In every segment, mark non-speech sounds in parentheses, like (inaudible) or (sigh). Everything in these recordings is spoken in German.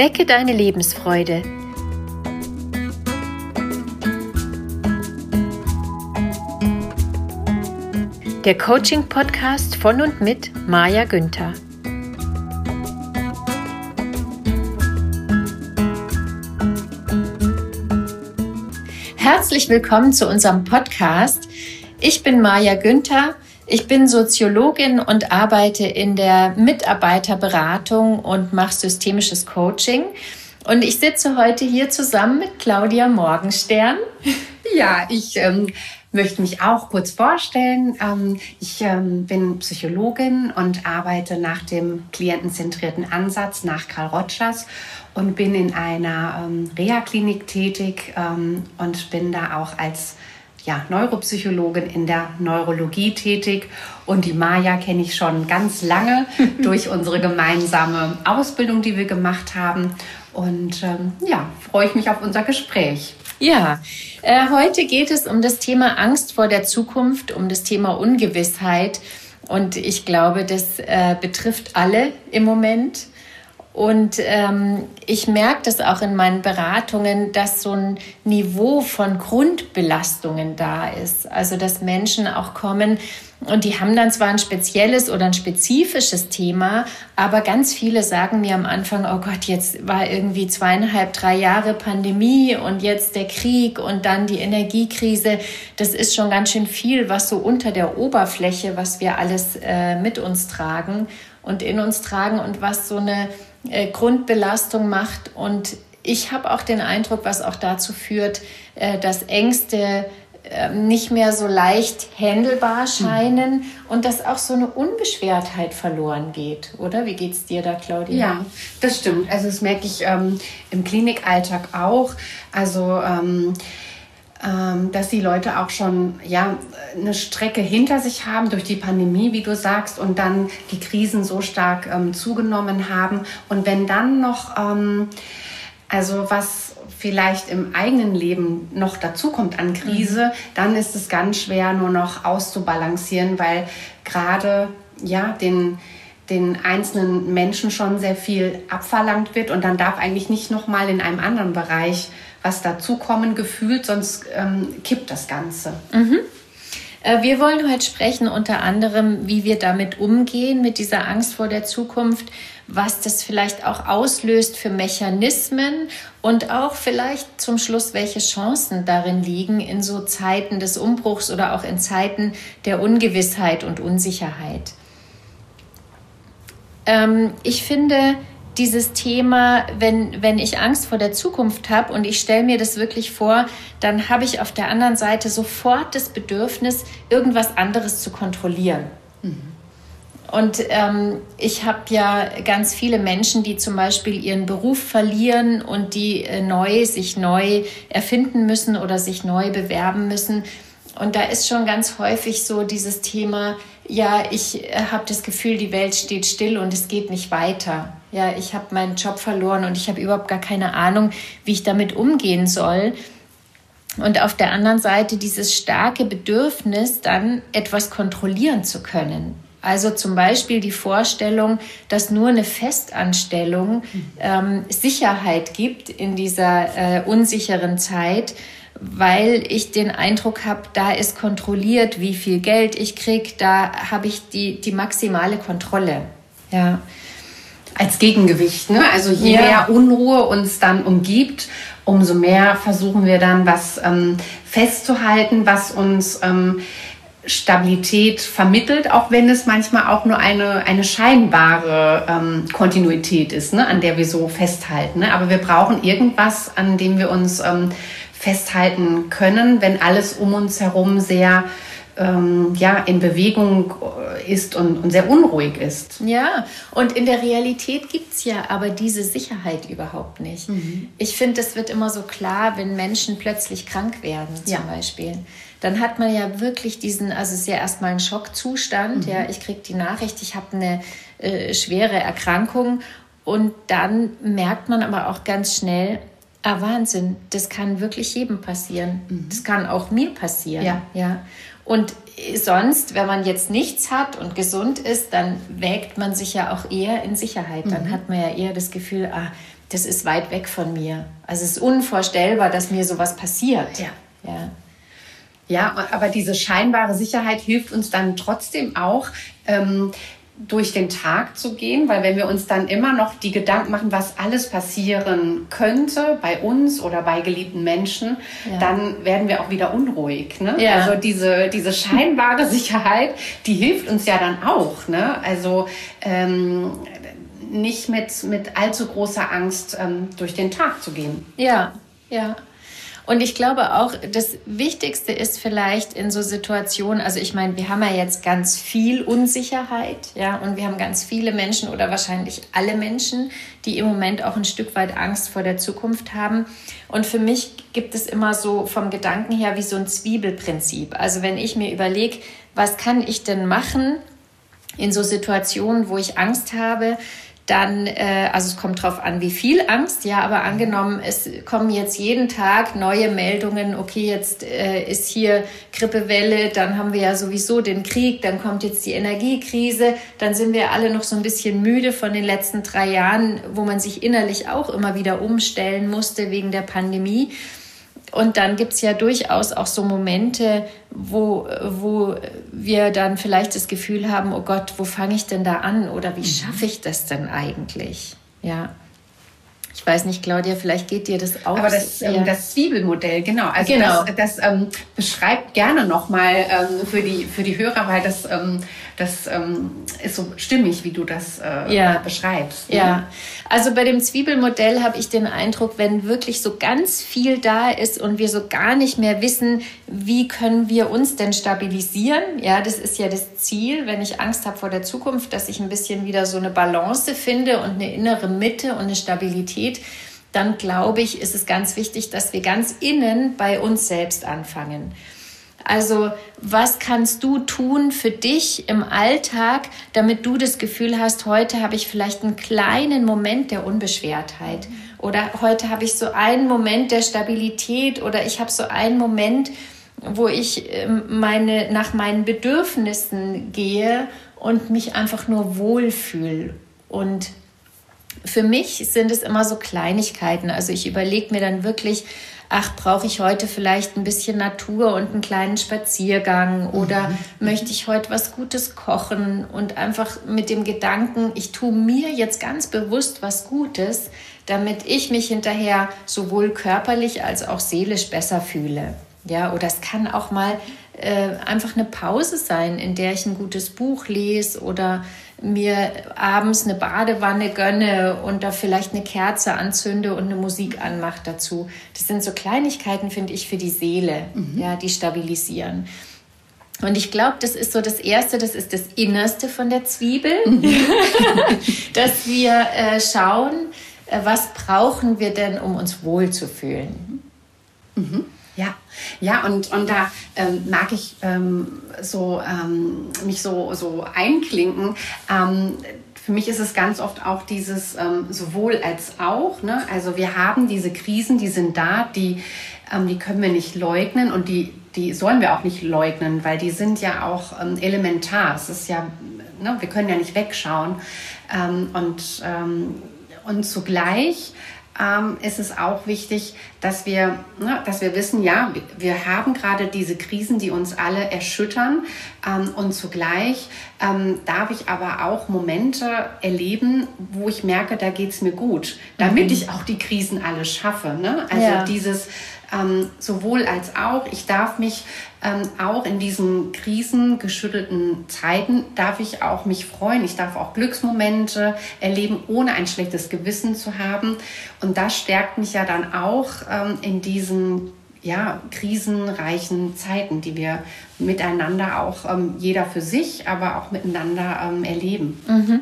Wecke deine Lebensfreude. Der Coaching-Podcast von und mit Maja Günther. Herzlich willkommen zu unserem Podcast. Ich bin Maja Günther ich bin Soziologin und arbeite in der Mitarbeiterberatung und mache systemisches Coaching. Und ich sitze heute hier zusammen mit Claudia Morgenstern. (laughs) Ja, ich ähm, möchte mich auch kurz vorstellen. Ähm, ich ähm, bin Psychologin und arbeite nach dem klientenzentrierten Ansatz nach Karl Rogers und bin in einer ähm, Reha-Klinik tätig ähm, und bin da auch als ja, Neuropsychologin in der Neurologie tätig und die Maja kenne ich schon ganz lange (laughs) durch unsere gemeinsame Ausbildung, die wir gemacht haben. Und ähm, ja, freue ich mich auf unser Gespräch. Ja, äh, heute geht es um das Thema Angst vor der Zukunft, um das Thema Ungewissheit. Und ich glaube, das äh, betrifft alle im Moment. Und ähm, ich merke das auch in meinen Beratungen, dass so ein Niveau von Grundbelastungen da ist. Also dass Menschen auch kommen und die haben dann zwar ein spezielles oder ein spezifisches Thema, aber ganz viele sagen mir am Anfang, oh Gott, jetzt war irgendwie zweieinhalb, drei Jahre Pandemie und jetzt der Krieg und dann die Energiekrise. Das ist schon ganz schön viel, was so unter der Oberfläche, was wir alles äh, mit uns tragen und in uns tragen und was so eine Grundbelastung macht. Und ich habe auch den Eindruck, was auch dazu führt, äh, dass Ängste ähm, nicht mehr so leicht handelbar scheinen mhm. und dass auch so eine Unbeschwertheit verloren geht, oder? Wie geht es dir da, Claudia? Ja, das stimmt. Also das merke ich ähm, im Klinikalltag auch. Also ähm, dass die Leute auch schon ja, eine Strecke hinter sich haben durch die Pandemie, wie du sagst, und dann die Krisen so stark ähm, zugenommen haben. Und wenn dann noch, ähm, also was vielleicht im eigenen Leben noch dazukommt an Krise, mhm. dann ist es ganz schwer nur noch auszubalancieren, weil gerade ja den den einzelnen Menschen schon sehr viel abverlangt wird und dann darf eigentlich nicht noch mal in einem anderen Bereich was dazukommen gefühlt, sonst ähm, kippt das Ganze. Mhm. Äh, wir wollen heute sprechen unter anderem, wie wir damit umgehen, mit dieser Angst vor der Zukunft, was das vielleicht auch auslöst für Mechanismen und auch vielleicht zum Schluss, welche Chancen darin liegen in so Zeiten des Umbruchs oder auch in Zeiten der Ungewissheit und Unsicherheit. Ähm, ich finde, dieses Thema, wenn, wenn ich Angst vor der Zukunft habe und ich stelle mir das wirklich vor, dann habe ich auf der anderen Seite sofort das Bedürfnis, irgendwas anderes zu kontrollieren. Mhm. Und ähm, ich habe ja ganz viele Menschen, die zum Beispiel ihren Beruf verlieren und die äh, neu sich neu erfinden müssen oder sich neu bewerben müssen. Und da ist schon ganz häufig so dieses Thema, ja, ich äh, habe das Gefühl, die Welt steht still und es geht nicht weiter. Ja, ich habe meinen Job verloren und ich habe überhaupt gar keine Ahnung, wie ich damit umgehen soll. Und auf der anderen Seite dieses starke Bedürfnis, dann etwas kontrollieren zu können. Also zum Beispiel die Vorstellung, dass nur eine Festanstellung ähm, Sicherheit gibt in dieser äh, unsicheren Zeit, weil ich den Eindruck habe, da ist kontrolliert, wie viel Geld ich kriege, da habe ich die, die maximale Kontrolle. Ja. Als Gegengewicht, ne? Also je ja. mehr Unruhe uns dann umgibt, umso mehr versuchen wir dann was ähm, festzuhalten, was uns ähm, Stabilität vermittelt, auch wenn es manchmal auch nur eine, eine scheinbare ähm, Kontinuität ist, ne, an der wir so festhalten. Ne? Aber wir brauchen irgendwas, an dem wir uns ähm, festhalten können, wenn alles um uns herum sehr ähm, ja, in Bewegung ist und, und, sehr unruhig ist. Ja, und in der Realität gibt es ja aber diese Sicherheit überhaupt nicht. Mhm. Ich finde, das wird immer so klar, wenn Menschen plötzlich krank werden, zum ja. Beispiel. Dann hat man ja wirklich diesen, also es ist ja erstmal ein Schockzustand. Mhm. Ja, ich kriege die Nachricht, ich habe eine äh, schwere Erkrankung. Und dann merkt man aber auch ganz schnell, Ah, Wahnsinn, das kann wirklich jedem passieren. Mhm. Das kann auch mir passieren. Ja. ja. Und sonst, wenn man jetzt nichts hat und gesund ist, dann wägt man sich ja auch eher in Sicherheit. Dann mhm. hat man ja eher das Gefühl, ah, das ist weit weg von mir. Also es ist unvorstellbar, dass mir sowas passiert. Ja. Ja. Ja, aber diese scheinbare Sicherheit hilft uns dann trotzdem auch, ähm, durch den Tag zu gehen, weil wenn wir uns dann immer noch die Gedanken machen, was alles passieren könnte bei uns oder bei geliebten Menschen, ja. dann werden wir auch wieder unruhig. Ne? Ja. Also diese, diese scheinbare (laughs) Sicherheit, die hilft uns ja dann auch. Ne? Also ähm, nicht mit, mit allzu großer Angst ähm, durch den Tag zu gehen. Ja, ja. Und ich glaube auch, das Wichtigste ist vielleicht in so Situationen, also ich meine, wir haben ja jetzt ganz viel Unsicherheit, ja, und wir haben ganz viele Menschen oder wahrscheinlich alle Menschen, die im Moment auch ein Stück weit Angst vor der Zukunft haben. Und für mich gibt es immer so vom Gedanken her wie so ein Zwiebelprinzip. Also wenn ich mir überlege, was kann ich denn machen in so Situationen, wo ich Angst habe, dann, äh, also es kommt drauf an, wie viel Angst, ja, aber angenommen, es kommen jetzt jeden Tag neue Meldungen, okay, jetzt äh, ist hier Grippewelle, dann haben wir ja sowieso den Krieg, dann kommt jetzt die Energiekrise, dann sind wir alle noch so ein bisschen müde von den letzten drei Jahren, wo man sich innerlich auch immer wieder umstellen musste wegen der Pandemie. Und dann gibt es ja durchaus auch so Momente, wo, wo wir dann vielleicht das Gefühl haben, oh Gott, wo fange ich denn da an oder wie mhm. schaffe ich das denn eigentlich? Ja. Ich weiß nicht, Claudia, vielleicht geht dir das auch. Aber das, ähm, das Zwiebelmodell, genau. Also genau. das, das ähm, beschreibt gerne nochmal ähm, für, die, für die Hörer, weil das, ähm, das ähm, ist so stimmig, wie du das äh, ja. beschreibst. Ne? Ja, also bei dem Zwiebelmodell habe ich den Eindruck, wenn wirklich so ganz viel da ist und wir so gar nicht mehr wissen, wie können wir uns denn stabilisieren? Ja, das ist ja das Ziel, wenn ich Angst habe vor der Zukunft, dass ich ein bisschen wieder so eine Balance finde und eine innere Mitte und eine Stabilität dann glaube ich, ist es ganz wichtig, dass wir ganz innen bei uns selbst anfangen. Also was kannst du tun für dich im Alltag, damit du das Gefühl hast, heute habe ich vielleicht einen kleinen Moment der Unbeschwertheit? Oder heute habe ich so einen Moment der Stabilität? Oder ich habe so einen Moment, wo ich ähm, meine, nach meinen Bedürfnissen gehe und mich einfach nur wohlfühle und für mich sind es immer so Kleinigkeiten. Also ich überlege mir dann wirklich, ach, brauche ich heute vielleicht ein bisschen Natur und einen kleinen Spaziergang oder mhm. möchte ich heute was Gutes kochen und einfach mit dem Gedanken, ich tue mir jetzt ganz bewusst was Gutes, damit ich mich hinterher sowohl körperlich als auch seelisch besser fühle. Ja, oder es kann auch mal äh, einfach eine Pause sein, in der ich ein gutes Buch lese oder mir abends eine Badewanne gönne und da vielleicht eine Kerze anzünde und eine Musik anmache dazu. Das sind so Kleinigkeiten, finde ich, für die Seele, mhm. ja, die stabilisieren. Und ich glaube, das ist so das Erste, das ist das Innerste von der Zwiebel, mhm. (laughs) (laughs) dass wir äh, schauen, äh, was brauchen wir denn, um uns wohlzufühlen. Mhm. Ja, ja, und, und da ähm, mag ich ähm, so, ähm, mich so, so einklinken. Ähm, für mich ist es ganz oft auch dieses ähm, sowohl als auch. Ne? Also wir haben diese Krisen, die sind da, die, ähm, die können wir nicht leugnen und die, die sollen wir auch nicht leugnen, weil die sind ja auch elementar. Es ist ja, ne, wir können ja nicht wegschauen. und, und zugleich ähm, ist es auch wichtig, dass wir, ne, dass wir wissen, ja, wir haben gerade diese Krisen, die uns alle erschüttern. Ähm, und zugleich ähm, darf ich aber auch Momente erleben, wo ich merke, da geht es mir gut, damit mhm. ich auch die Krisen alle schaffe. Ne? Also ja. dieses ähm, sowohl als auch. Ich darf mich ähm, auch in diesen krisengeschüttelten Zeiten, darf ich auch mich freuen. Ich darf auch Glücksmomente erleben, ohne ein schlechtes Gewissen zu haben. Und das stärkt mich ja dann auch ähm, in diesen ja, krisenreichen Zeiten, die wir miteinander auch ähm, jeder für sich, aber auch miteinander ähm, erleben. Mhm.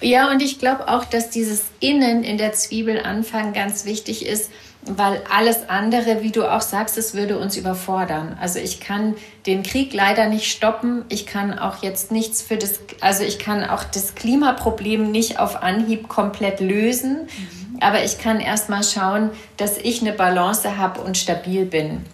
Ja, und ich glaube auch, dass dieses Innen in der Zwiebel anfangen ganz wichtig ist, weil alles andere, wie du auch sagst, es würde uns überfordern. Also ich kann den Krieg leider nicht stoppen. Ich kann auch jetzt nichts für das, also ich kann auch das Klimaproblem nicht auf Anhieb komplett lösen. Mhm. Aber ich kann erst mal schauen, dass ich eine Balance habe und stabil bin.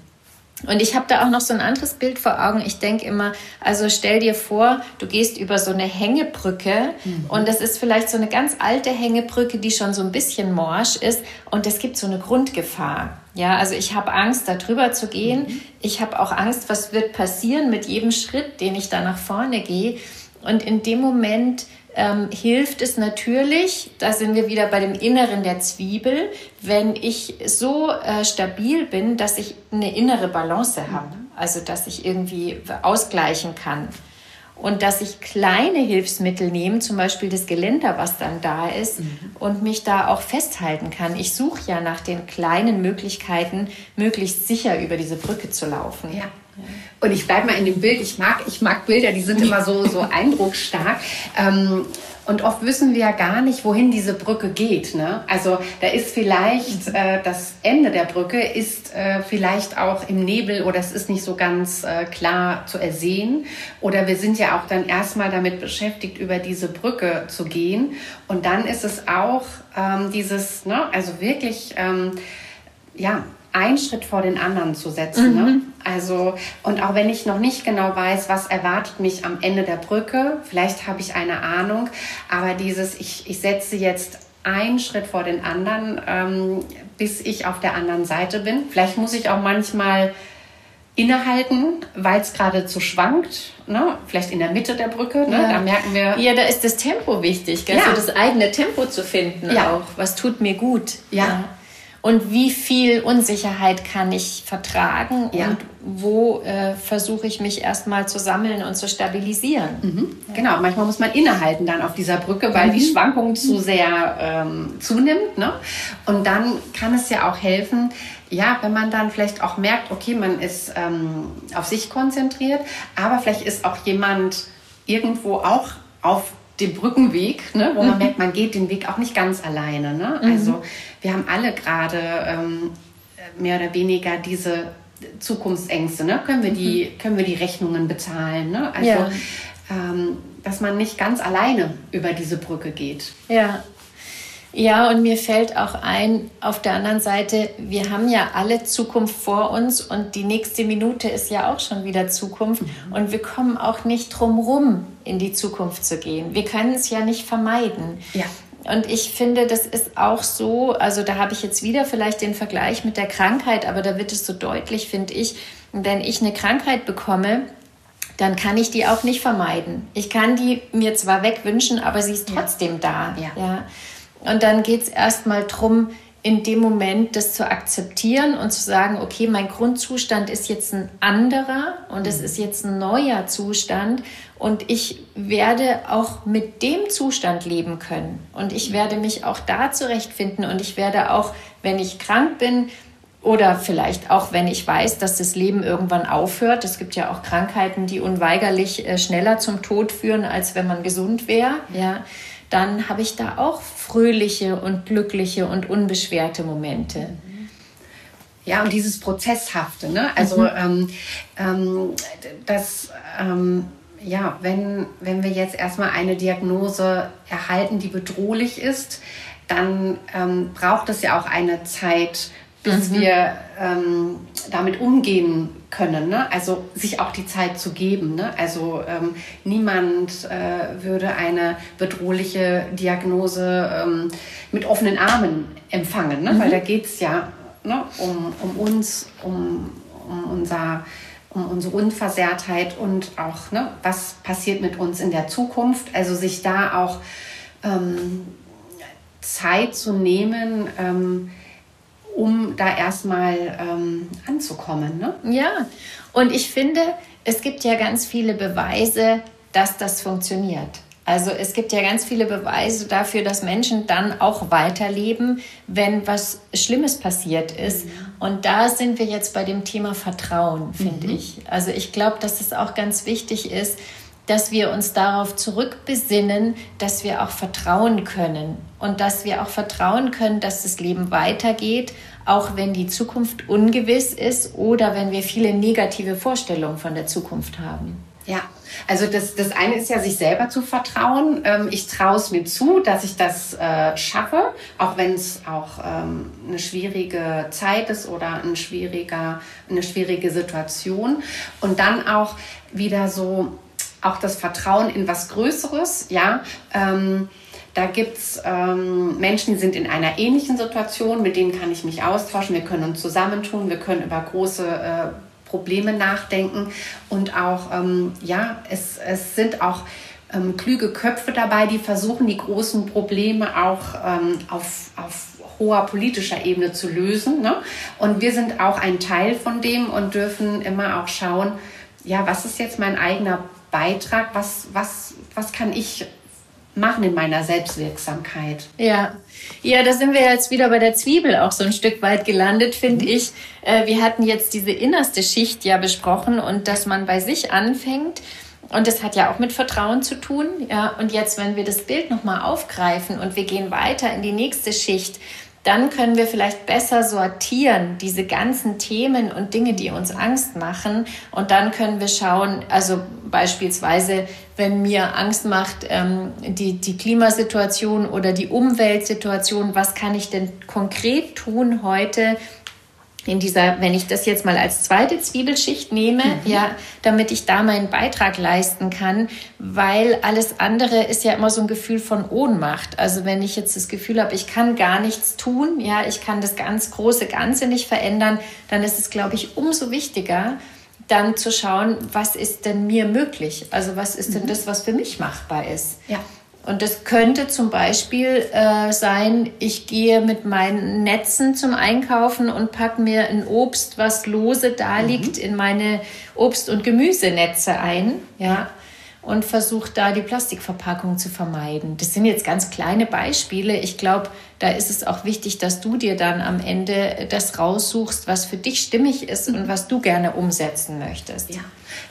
Und ich habe da auch noch so ein anderes Bild vor Augen. Ich denke immer, also stell dir vor, du gehst über so eine Hängebrücke mhm. und das ist vielleicht so eine ganz alte Hängebrücke, die schon so ein bisschen morsch ist und es gibt so eine Grundgefahr. Ja, also ich habe Angst, da drüber zu gehen. Mhm. Ich habe auch Angst, was wird passieren mit jedem Schritt, den ich da nach vorne gehe. Und in dem Moment ähm, hilft es natürlich, da sind wir wieder bei dem Inneren der Zwiebel, wenn ich so äh, stabil bin, dass ich eine innere Balance habe, also dass ich irgendwie ausgleichen kann. Und dass ich kleine Hilfsmittel nehme, zum Beispiel das Geländer, was dann da ist, mhm. und mich da auch festhalten kann. Ich suche ja nach den kleinen Möglichkeiten, möglichst sicher über diese Brücke zu laufen. Ja. Und ich bleibe mal in dem Bild. Ich mag, ich mag Bilder, die sind immer so, so (laughs) eindrucksstark. Ähm, und oft wissen wir ja gar nicht, wohin diese Brücke geht. Ne? Also da ist vielleicht äh, das Ende der Brücke ist äh, vielleicht auch im Nebel oder es ist nicht so ganz äh, klar zu ersehen. Oder wir sind ja auch dann erstmal damit beschäftigt, über diese Brücke zu gehen. Und dann ist es auch ähm, dieses, ne, also wirklich, ähm, ja, einen Schritt vor den anderen zu setzen. Ne? Mhm. Ne? Also, und auch wenn ich noch nicht genau weiß, was erwartet mich am Ende der Brücke, vielleicht habe ich eine Ahnung, aber dieses, ich, ich setze jetzt einen Schritt vor den anderen, ähm, bis ich auf der anderen Seite bin. Vielleicht muss ich auch manchmal innehalten, weil es gerade zu schwankt, ne? vielleicht in der Mitte der Brücke, ne? ja. da merken wir. Ja, da ist das Tempo wichtig, gell? Ja. So das eigene Tempo zu finden ja. auch. Was tut mir gut? ja. ja und wie viel Unsicherheit kann ich vertragen ja. und wo äh, versuche ich mich erstmal zu sammeln und zu stabilisieren. Mhm. Genau, manchmal muss man innehalten dann auf dieser Brücke, weil mhm. die Schwankung zu sehr ähm, zunimmt. Ne? Und dann kann es ja auch helfen, ja, wenn man dann vielleicht auch merkt, okay, man ist ähm, auf sich konzentriert, aber vielleicht ist auch jemand irgendwo auch auf dem Brückenweg, ne, wo man mhm. merkt, man geht den Weg auch nicht ganz alleine. Ne? Mhm. Also wir haben alle gerade ähm, mehr oder weniger diese Zukunftsängste. Ne? Können, wir die, mhm. können wir die Rechnungen bezahlen? Ne? Also, ja. ähm, dass man nicht ganz alleine über diese Brücke geht. Ja, ja, und mir fällt auch ein, auf der anderen Seite, wir haben ja alle Zukunft vor uns und die nächste Minute ist ja auch schon wieder Zukunft mhm. und wir kommen auch nicht drum rum, in die Zukunft zu gehen. Wir können es ja nicht vermeiden. Ja. Und ich finde, das ist auch so, also da habe ich jetzt wieder vielleicht den Vergleich mit der Krankheit, aber da wird es so deutlich, finde ich, wenn ich eine Krankheit bekomme, dann kann ich die auch nicht vermeiden. Ich kann die mir zwar wegwünschen, aber sie ist trotzdem ja. da. Ja. ja. Und dann geht es erstmal darum, in dem Moment das zu akzeptieren und zu sagen, okay, mein Grundzustand ist jetzt ein anderer und es mhm. ist jetzt ein neuer Zustand und ich werde auch mit dem Zustand leben können und ich werde mich auch da zurechtfinden und ich werde auch, wenn ich krank bin, oder vielleicht auch, wenn ich weiß, dass das Leben irgendwann aufhört. Es gibt ja auch Krankheiten, die unweigerlich äh, schneller zum Tod führen, als wenn man gesund wäre. Ja dann habe ich da auch fröhliche und glückliche und unbeschwerte Momente. Ja, und dieses Prozesshafte, ne? Also mhm. ähm, ähm, das, ähm, ja, wenn, wenn wir jetzt erstmal eine Diagnose erhalten, die bedrohlich ist, dann ähm, braucht es ja auch eine Zeit, bis mhm. wir ähm, damit umgehen können. Ne? Also sich auch die Zeit zu geben. Ne? Also ähm, niemand äh, würde eine bedrohliche Diagnose ähm, mit offenen Armen empfangen, ne? Mhm. weil da geht es ja ne, um, um uns, um, um unser um unsere Unversehrtheit und auch, ne, was passiert mit uns in der Zukunft. Also sich da auch ähm, Zeit zu nehmen, ähm, um da erstmal ähm, anzukommen. Ne? Ja, und ich finde, es gibt ja ganz viele Beweise, dass das funktioniert. Also es gibt ja ganz viele Beweise dafür, dass Menschen dann auch weiterleben, wenn was Schlimmes passiert ist. Mhm. Und da sind wir jetzt bei dem Thema Vertrauen, finde mhm. ich. Also ich glaube, dass es auch ganz wichtig ist, dass wir uns darauf zurückbesinnen, dass wir auch vertrauen können und dass wir auch vertrauen können, dass das Leben weitergeht, auch wenn die Zukunft ungewiss ist oder wenn wir viele negative Vorstellungen von der Zukunft haben. Ja, also das, das eine ist ja, sich selber zu vertrauen. Ähm, ich traue es mir zu, dass ich das äh, schaffe, auch wenn es auch ähm, eine schwierige Zeit ist oder ein schwieriger, eine schwierige Situation. Und dann auch wieder so auch das Vertrauen in was Größeres, ja. Ähm, da gibt es ähm, Menschen, die sind in einer ähnlichen Situation, mit denen kann ich mich austauschen. Wir können uns zusammentun, wir können über große äh, Probleme nachdenken und auch, ähm, ja, es, es sind auch ähm, kluge Köpfe dabei, die versuchen, die großen Probleme auch ähm, auf, auf hoher politischer Ebene zu lösen. Ne? Und wir sind auch ein Teil von dem und dürfen immer auch schauen, ja, was ist jetzt mein eigener Beitrag, was, was, was kann ich machen in meiner Selbstwirksamkeit. Ja. Ja, da sind wir jetzt wieder bei der Zwiebel auch so ein Stück weit gelandet, finde mhm. ich. Äh, wir hatten jetzt diese innerste Schicht ja besprochen und dass man bei sich anfängt. Und das hat ja auch mit Vertrauen zu tun. Ja, und jetzt, wenn wir das Bild nochmal aufgreifen und wir gehen weiter in die nächste Schicht, dann können wir vielleicht besser sortieren, diese ganzen Themen und Dinge, die uns Angst machen. Und dann können wir schauen, also beispielsweise, wenn mir Angst macht, ähm, die, die Klimasituation oder die Umweltsituation, was kann ich denn konkret tun heute, in dieser, wenn ich das jetzt mal als zweite Zwiebelschicht nehme, mhm. ja, damit ich da meinen Beitrag leisten kann, weil alles andere ist ja immer so ein Gefühl von Ohnmacht. Also wenn ich jetzt das Gefühl habe, ich kann gar nichts tun, ja, ich kann das ganz große Ganze nicht verändern, dann ist es, glaube ich, umso wichtiger, dann zu schauen, was ist denn mir möglich? Also was ist denn mhm. das, was für mich machbar ist? Ja. Und das könnte zum Beispiel äh, sein, ich gehe mit meinen Netzen zum Einkaufen und packe mir ein Obst, was lose da mhm. liegt, mhm. in meine Obst- und Gemüsenetze ein. Ja und versucht da die Plastikverpackung zu vermeiden. Das sind jetzt ganz kleine Beispiele. Ich glaube, da ist es auch wichtig, dass du dir dann am Ende das raussuchst, was für dich stimmig ist und was du gerne umsetzen möchtest. Ja.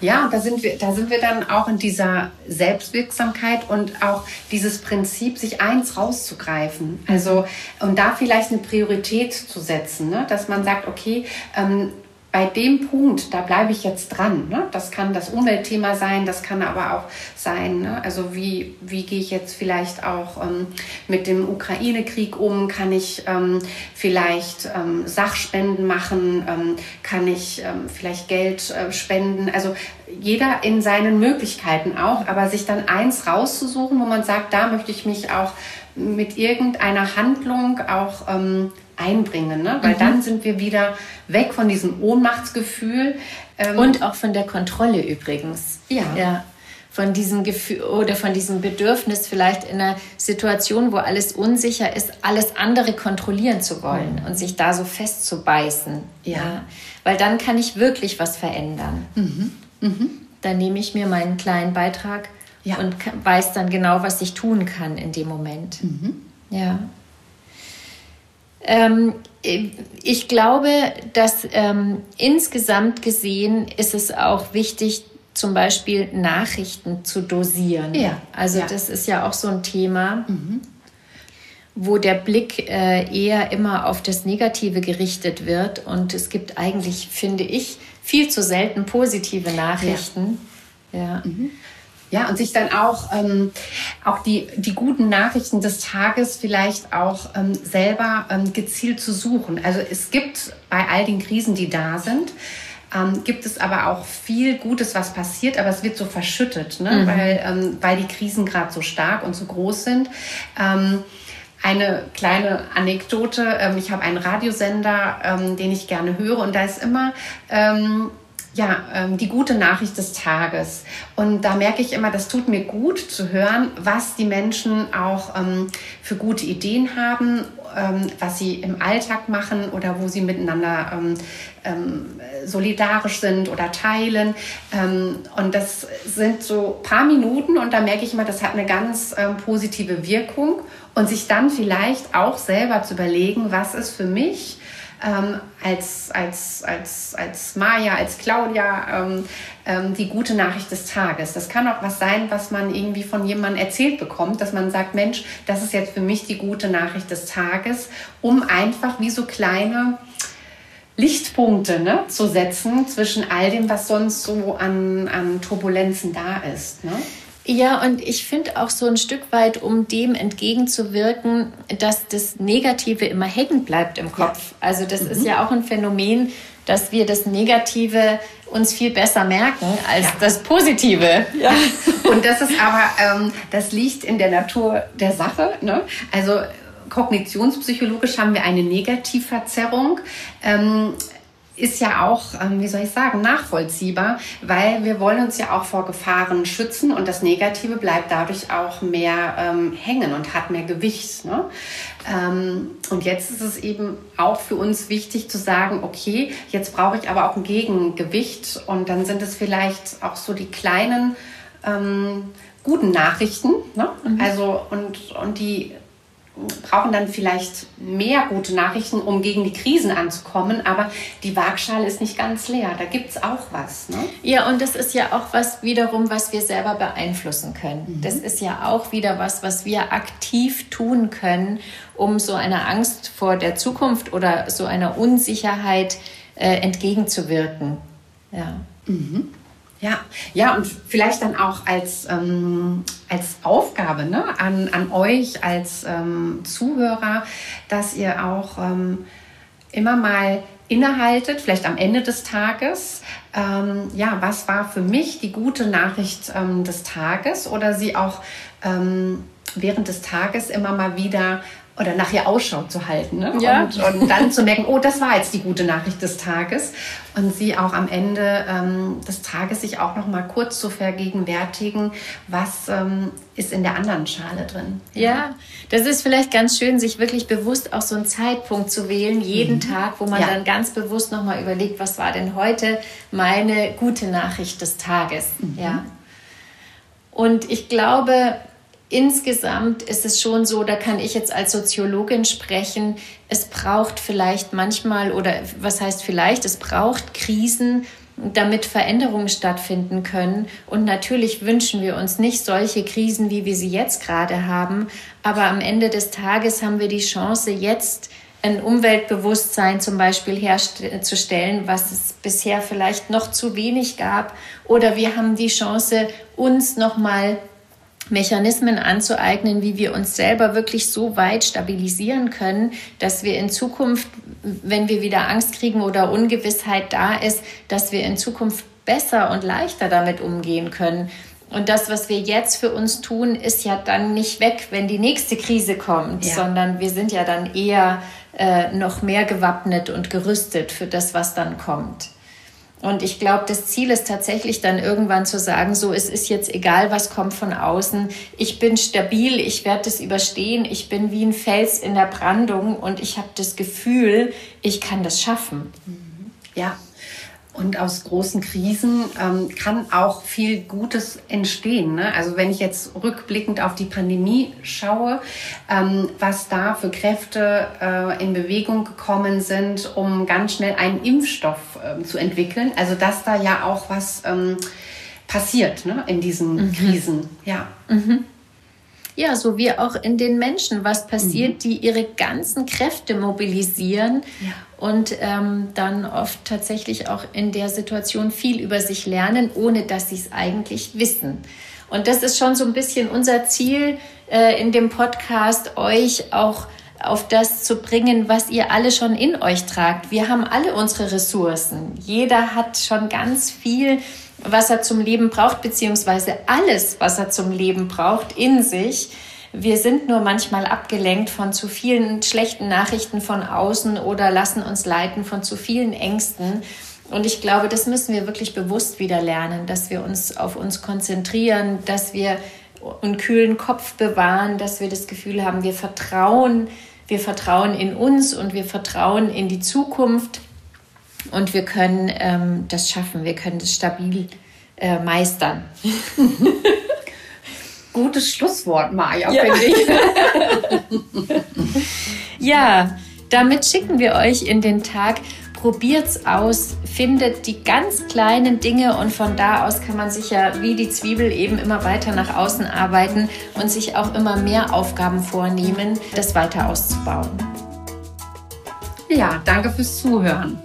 Ja, da sind wir, da sind wir dann auch in dieser Selbstwirksamkeit und auch dieses Prinzip, sich eins rauszugreifen. Also, und da vielleicht eine Priorität zu setzen, ne? dass man sagt, okay, ähm, bei dem Punkt, da bleibe ich jetzt dran. Ne? Das kann das Umweltthema sein, das kann aber auch sein, ne? also wie, wie gehe ich jetzt vielleicht auch ähm, mit dem Ukraine-Krieg um? Kann ich ähm, vielleicht ähm, Sachspenden machen? Ähm, kann ich ähm, vielleicht Geld äh, spenden? Also jeder in seinen Möglichkeiten auch, aber sich dann eins rauszusuchen, wo man sagt, da möchte ich mich auch mit irgendeiner Handlung auch ähm, einbringen, ne? weil mhm. dann sind wir wieder weg von diesem Ohnmachtsgefühl. Ähm und auch von der Kontrolle übrigens. Ja. ja. Von diesem Gefühl oder von diesem Bedürfnis, vielleicht in einer Situation, wo alles unsicher ist, alles andere kontrollieren zu wollen mhm. und sich da so festzubeißen. Ja. ja. Weil dann kann ich wirklich was verändern. Mhm. Mhm. Dann nehme ich mir meinen kleinen Beitrag ja. und weiß dann genau, was ich tun kann in dem Moment. Mhm. Ja. Ähm, ich glaube, dass ähm, insgesamt gesehen ist es auch wichtig, zum Beispiel Nachrichten zu dosieren. Ja. Also ja. das ist ja auch so ein Thema, mhm. wo der Blick äh, eher immer auf das Negative gerichtet wird. Und es gibt eigentlich, finde ich, viel zu selten positive Nachrichten. Ja. ja. Mhm. Ja, und sich dann auch, ähm, auch die, die guten Nachrichten des Tages vielleicht auch ähm, selber ähm, gezielt zu suchen. Also es gibt bei all den Krisen, die da sind, ähm, gibt es aber auch viel Gutes, was passiert, aber es wird so verschüttet, ne? Mhm. weil, ähm, weil die Krisen gerade so stark und so groß sind. Ähm, eine kleine Anekdote. Ähm, ich habe einen Radiosender, ähm, den ich gerne höre und da ist immer ähm, ja, ähm, die gute Nachricht des Tages. Und da merke ich immer, das tut mir gut zu hören, was die Menschen auch ähm, für gute Ideen haben, ähm, was sie im Alltag machen oder wo sie miteinander ähm, ähm, solidarisch sind oder teilen. Ähm, und das sind so paar Minuten und da merke ich immer, das hat eine ganz positive Wirkung. Und sich dann vielleicht auch selber zu überlegen, was ist für mich ähm, als, als, als, als Maja, als Claudia ähm, ähm, die gute Nachricht des Tages. Das kann auch was sein, was man irgendwie von jemandem erzählt bekommt, dass man sagt, Mensch, das ist jetzt für mich die gute Nachricht des Tages, um einfach wie so kleine Lichtpunkte ne, zu setzen zwischen all dem, was sonst so an, an Turbulenzen da ist. Ne? Ja, und ich finde auch so ein Stück weit, um dem entgegenzuwirken, dass das Negative immer hängen bleibt im Kopf. Ja. Also das mhm. ist ja auch ein Phänomen, dass wir das Negative uns viel besser merken als ja. das Positive. Ja. (laughs) Und das ist aber, ähm, das liegt in der Natur der Sache. Ne? Also kognitionspsychologisch haben wir eine Negativverzerrung. Ähm, ist ja auch, ähm, wie soll ich sagen, nachvollziehbar, weil wir wollen uns ja auch vor Gefahren schützen und das Negative bleibt dadurch auch mehr ähm, hängen und hat mehr Gewicht. Ne? Ähm, und jetzt ist es eben auch für uns wichtig zu sagen, okay, jetzt brauche ich aber auch ein Gegengewicht und dann sind es vielleicht auch so die kleinen ähm, guten Nachrichten. Ne? Mhm. Also und, und die brauchen dann vielleicht mehr gute Nachrichten, um gegen die Krisen anzukommen. Aber die Waagschale ist nicht ganz leer. Da gibt es auch was. Ne? Ja, und das ist ja auch was wiederum, was wir selber beeinflussen können. Mhm. Das ist ja auch wieder was, was wir aktiv tun können, um so einer Angst vor der Zukunft oder so einer Unsicherheit äh, entgegenzuwirken. Ja. Mhm. Ja, ja, und vielleicht dann auch als, ähm, als Aufgabe ne, an, an euch als ähm, Zuhörer, dass ihr auch ähm, immer mal innehaltet, vielleicht am Ende des Tages, ähm, ja, was war für mich die gute Nachricht ähm, des Tages? Oder sie auch ähm, während des Tages immer mal wieder oder nachher Ausschau zu halten ne? ja. und, und, dann zu merken, oh, das war jetzt die gute Nachricht des Tages und sie auch am Ende ähm, des Tages sich auch noch mal kurz zu vergegenwärtigen, was ähm, ist in der anderen Schale drin. Ja. ja. das ist vielleicht ganz schön, sich wirklich bewusst auch so einen Zeitpunkt zu wählen, jeden mhm. Tag, wo man ja. dann ganz bewusst noch mal überlegt, was war denn heute meine gute Nachricht des Tages. Mhm. Ja. Und ich glaube, insgesamt ist es schon so, da kann ich jetzt als Soziologin sprechen, es braucht vielleicht manchmal oder was heißt vielleicht, es braucht Krisen, damit Veränderungen stattfinden können. Und natürlich wünschen wir uns nicht solche Krisen, wie wir sie jetzt gerade haben. Aber am Ende des Tages haben wir die Chance, jetzt ein Umweltbewusstsein zum Beispiel herzustellen, was es bisher vielleicht noch zu wenig gab. Oder wir haben die Chance, uns nochmal Mechanismen anzueignen, wie wir uns selber wirklich so weit stabilisieren können, dass wir in Zukunft, wenn wir wieder Angst kriegen oder Ungewissheit da ist, dass wir in Zukunft besser und leichter damit umgehen können. Und das, was wir jetzt für uns tun, ist ja dann nicht weg, wenn die nächste Krise kommt, ja. sondern wir sind ja dann eher äh, noch mehr gewappnet und gerüstet für das, was dann kommt. Und ich glaube, das Ziel ist tatsächlich dann irgendwann zu sagen, so, es ist jetzt egal, was kommt von außen. Ich bin stabil, ich werde das überstehen. Ich bin wie ein Fels in der Brandung und ich habe das Gefühl, ich kann das schaffen. Ja, und aus großen Krisen ähm, kann auch viel Gutes entstehen. Ne? Also wenn ich jetzt rückblickend auf die Pandemie schaue, ähm, was da für Kräfte äh, in Bewegung gekommen sind, um ganz schnell einen Impfstoff äh, zu entwickeln. Also dass da ja auch was ähm, passiert ne? in diesen mhm. Krisen. Ja. Mhm. Ja, so wie auch in den Menschen was passiert, mhm. die ihre ganzen Kräfte mobilisieren ja. und ähm, dann oft tatsächlich auch in der Situation viel über sich lernen, ohne dass sie es eigentlich wissen. Und das ist schon so ein bisschen unser Ziel äh, in dem Podcast, euch auch auf das zu bringen, was ihr alle schon in euch tragt. Wir haben alle unsere Ressourcen. Jeder hat schon ganz viel was er zum Leben braucht, beziehungsweise alles, was er zum Leben braucht, in sich. Wir sind nur manchmal abgelenkt von zu vielen schlechten Nachrichten von außen oder lassen uns leiten von zu vielen Ängsten. Und ich glaube, das müssen wir wirklich bewusst wieder lernen, dass wir uns auf uns konzentrieren, dass wir einen kühlen Kopf bewahren, dass wir das Gefühl haben, wir vertrauen, wir vertrauen in uns und wir vertrauen in die Zukunft und wir können ähm, das schaffen, wir können das stabil äh, meistern. (laughs) Gutes Schlusswort, Maja, ja. finde ich. (laughs) ja, damit schicken wir euch in den Tag. Probiert's aus, findet die ganz kleinen Dinge und von da aus kann man sich ja wie die Zwiebel eben immer weiter nach außen arbeiten und sich auch immer mehr Aufgaben vornehmen, das weiter auszubauen. Ja, danke fürs Zuhören.